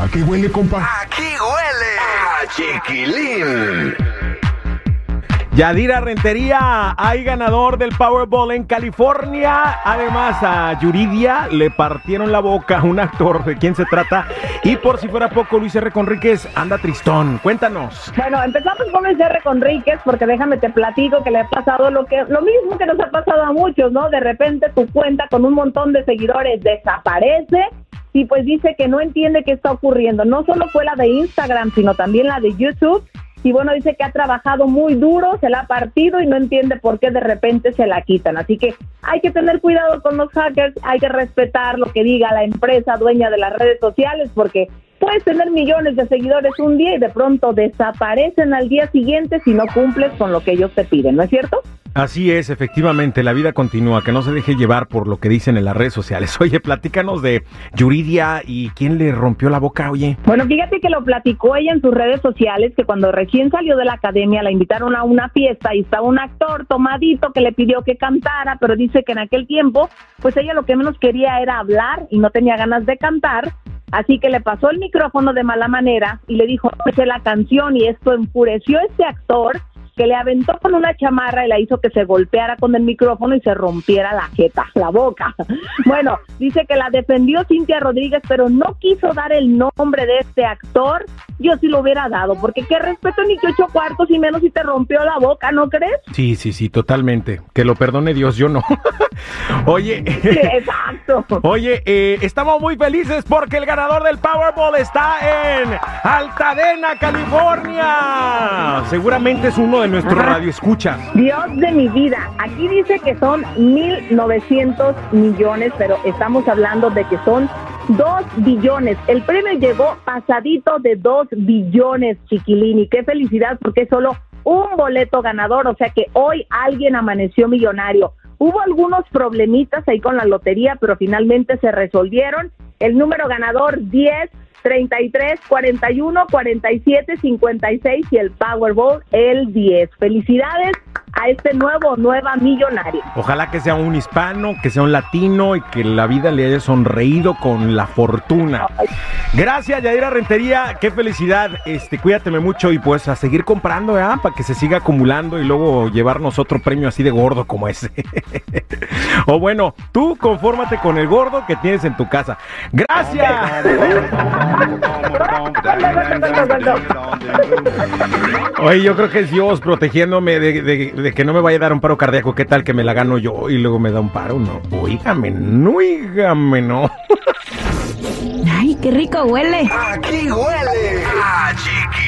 ¿A qué huele, compa? Aquí huele a chiquilín. Yadira Rentería, hay ganador del Powerball en California. Además, a Yuridia le partieron la boca a un actor de quién se trata. Y por si fuera poco, Luis R. Conríquez anda tristón. Cuéntanos. Bueno, empezamos con Luis R. Conríquez, porque déjame te platico que le ha pasado lo que lo mismo que nos ha pasado a muchos, ¿no? De repente tu cuenta con un montón de seguidores desaparece y pues dice que no entiende qué está ocurriendo. No solo fue la de Instagram, sino también la de YouTube. Y bueno, dice que ha trabajado muy duro, se la ha partido y no entiende por qué de repente se la quitan. Así que hay que tener cuidado con los hackers, hay que respetar lo que diga la empresa dueña de las redes sociales, porque puedes tener millones de seguidores un día y de pronto desaparecen al día siguiente si no cumples con lo que ellos te piden, ¿no es cierto? Así es, efectivamente, la vida continúa, que no se deje llevar por lo que dicen en las redes sociales. Oye, platícanos de Yuridia y quién le rompió la boca, oye. Bueno, fíjate que lo platicó ella en sus redes sociales, que cuando recién salió de la academia la invitaron a una fiesta y estaba un actor tomadito que le pidió que cantara, pero dice que en aquel tiempo, pues ella lo que menos quería era hablar y no tenía ganas de cantar. Así que le pasó el micrófono de mala manera y le dijo, no la canción y esto enfureció a este actor que le aventó con una chamarra y la hizo que se golpeara con el micrófono y se rompiera la jeta, la boca. Bueno, dice que la defendió Cintia Rodríguez, pero no quiso dar el nombre de este actor. Yo sí lo hubiera dado, porque qué respeto ni que ocho cuartos y menos si te rompió la boca, ¿no crees? Sí, sí, sí, totalmente. Que lo perdone Dios, yo no. Oye. Sí, exacto. Oye, eh, estamos muy felices porque el ganador del Powerball está en Altadena, California. Seguramente es uno de nuestros radioescuchas. Dios de mi vida, aquí dice que son 1.900 millones, pero estamos hablando de que son 2 billones. El premio llegó pasadito de 2 billones, chiquilini. Qué felicidad porque es solo un boleto ganador, o sea que hoy alguien amaneció millonario. Hubo algunos problemitas ahí con la lotería, pero finalmente se resolvieron. El número ganador 10 33 41 47 56 y el Powerball el 10. Felicidades a este nuevo nueva millonario. Ojalá que sea un hispano, que sea un latino y que la vida le haya sonreído con la fortuna. Gracias, Yadira Rentería, qué felicidad. Este, cuídateme mucho y pues a seguir comprando, ¿eh? Para que se siga acumulando y luego llevarnos otro premio así de gordo como ese. o bueno, tú confórmate con el gordo que tienes en tu casa. Gracias. Oye, yo creo que es Dios protegiéndome de, de- de que no me vaya a dar un paro cardíaco. ¿Qué tal que me la gano yo y luego me da un paro? No, oígame, no, oígame, no. Ay, qué rico huele. Aquí huele a chiquilín.